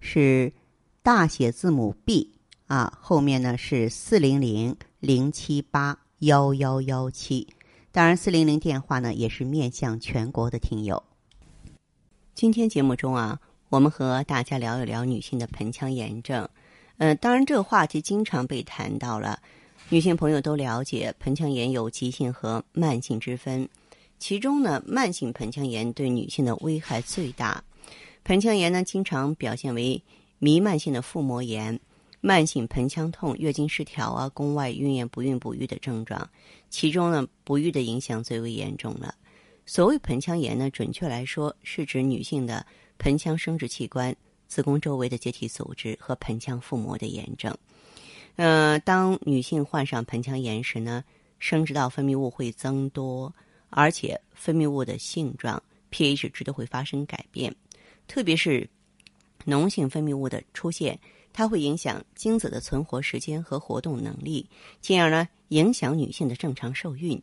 是大写字母 B 啊，后面呢是四零零零七八幺幺幺七。当然，四零零电话呢也是面向全国的听友。今天节目中啊。我们和大家聊一聊女性的盆腔炎症。嗯，当然这个话题经常被谈到了。女性朋友都了解，盆腔炎有急性和慢性之分。其中呢，慢性盆腔炎对女性的危害最大。盆腔炎呢，经常表现为弥漫性的腹膜炎、慢性盆腔痛、月经失调啊、宫外孕不孕不育的症状。其中呢，不育的影响最为严重了。所谓盆腔炎呢，准确来说是指女性的。盆腔生殖器官、子宫周围的结缔组织和盆腔腹膜的炎症。呃，当女性患上盆腔炎时呢，生殖道分泌物会增多，而且分泌物的性状、pH 值都会发生改变。特别是脓性分泌物的出现，它会影响精子的存活时间和活动能力，进而呢影响女性的正常受孕。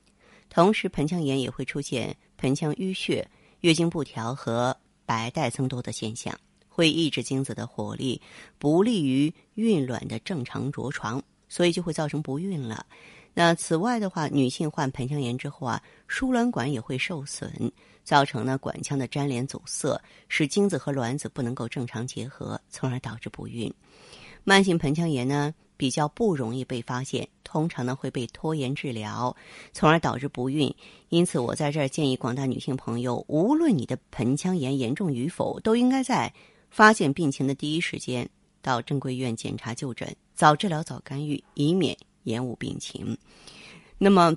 同时，盆腔炎也会出现盆腔淤血、月经不调和。白带增多的现象会抑制精子的活力，不利于孕卵的正常着床，所以就会造成不孕了。那此外的话，女性患盆腔炎之后啊，输卵管也会受损，造成呢管腔的粘连阻塞，使精子和卵子不能够正常结合，从而导致不孕。慢性盆腔炎呢？比较不容易被发现，通常呢会被拖延治疗，从而导致不孕。因此，我在这儿建议广大女性朋友，无论你的盆腔炎严重与否，都应该在发现病情的第一时间到正规医院检查就诊，早治疗早干预，以免延误病情。那么，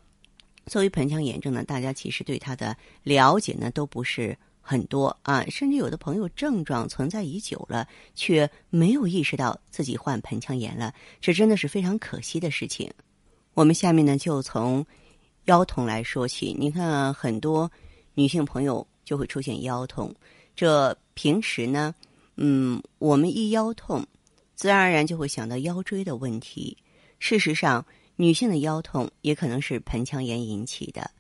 作为盆腔炎症呢，大家其实对它的了解呢都不是。很多啊，甚至有的朋友症状存在已久了，却没有意识到自己患盆腔炎了，这真的是非常可惜的事情。我们下面呢就从腰痛来说起。你看，很多女性朋友就会出现腰痛，这平时呢，嗯，我们一腰痛，自然而然就会想到腰椎的问题。事实上，女性的腰痛也可能是盆腔炎引起的。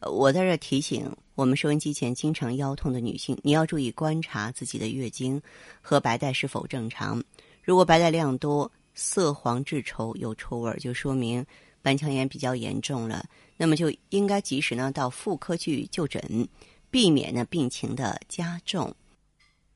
我在这提醒我们收音机前经常腰痛的女性，你要注意观察自己的月经和白带是否正常。如果白带量多、色黄质稠、有臭味儿，就说明盆腔炎比较严重了。那么就应该及时呢到妇科去就诊，避免呢病情的加重。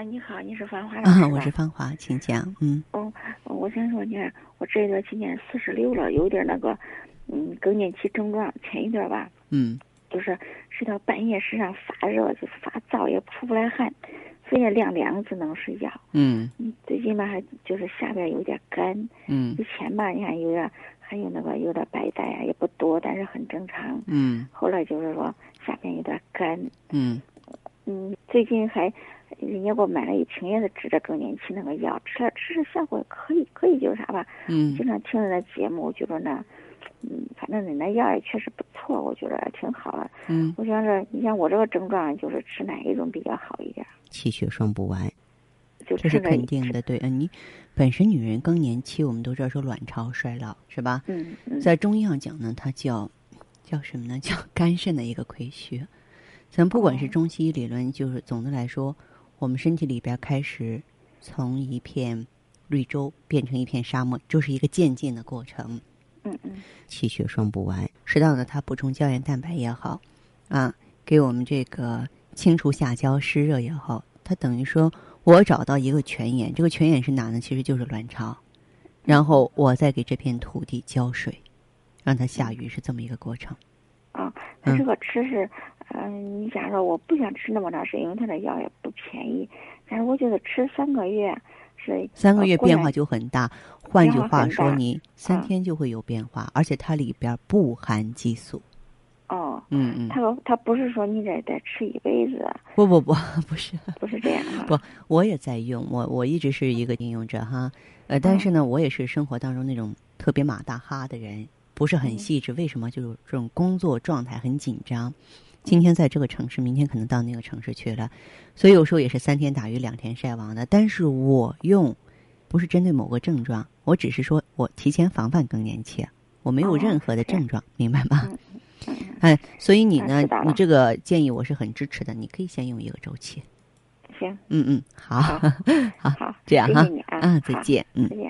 啊，你好，你是芳华啊，我是芳华，请讲。嗯。哦，我先说，你看，我这一段今年四十六了，有点那个。嗯，更年期症状前一段吧，嗯，就是睡到半夜身上发热，就是发燥，也出不来汗，非也凉凉，只能睡觉。嗯，最近吧还就是下边有点干。嗯，以前吧你看有点还有那个有点白带啊，也不多，但是很正常。嗯，后来就是说下边有点干。嗯，嗯，最近还人家给我买了一瓶也是治这更年期那个药，吃了吃着效果可以，可以就是啥吧。嗯，经常听着那节目，我觉得呢。嗯，反正你那药也确实不错，我觉得挺好的。嗯，我想着，你像我这个症状，就是吃哪一种比较好一点？气血双补丸，这是肯定的。对，嗯，你本身女人更年期，我们都知道说卵巢衰老是吧？嗯嗯。在中医上讲呢，它叫叫什么呢？叫肝肾的一个亏虚。咱不管是中西医理论，就是总的来说，我们身体里边开始从一片绿洲变成一片沙漠，就是一个渐进的过程。嗯嗯，气血双补丸，适当的它补充胶原蛋白也好，啊，给我们这个清除下焦湿热也好，它等于说我找到一个泉眼，这个泉眼是哪呢？其实就是卵巢，然后我再给这片土地浇水，让它下雨，是这么一个过程。啊，它这个吃是，嗯，你假如说我不想吃那么长时间，因为它的药也不便宜，但是我觉得吃三个月是三个月变化就很大。换句话说，你三嗯天就会有变化，而且它里边不含激素。哦，嗯嗯，他说他不是说你得得吃一辈子，不不不，不是，不是这样啊。不，我也在用，我我一直是一个应用者哈，呃，但是呢，我也是生活当中那种特别马大哈的人，不是很细致。为什么？就是这种工作状态很紧张，今天在这个城市，明天可能到那个城市去了，所以有时候也是三天打鱼两天晒网的。但是我用不是针对某个症状，我只是说我提前防范更年期，我没有哦任何的症状，明白吗？哎，所以你呢你这个建议我是很支持的，你可以先用一个周期。行，嗯嗯，好，好好，这样哈啊，啊，再，见，嗯再。见啊。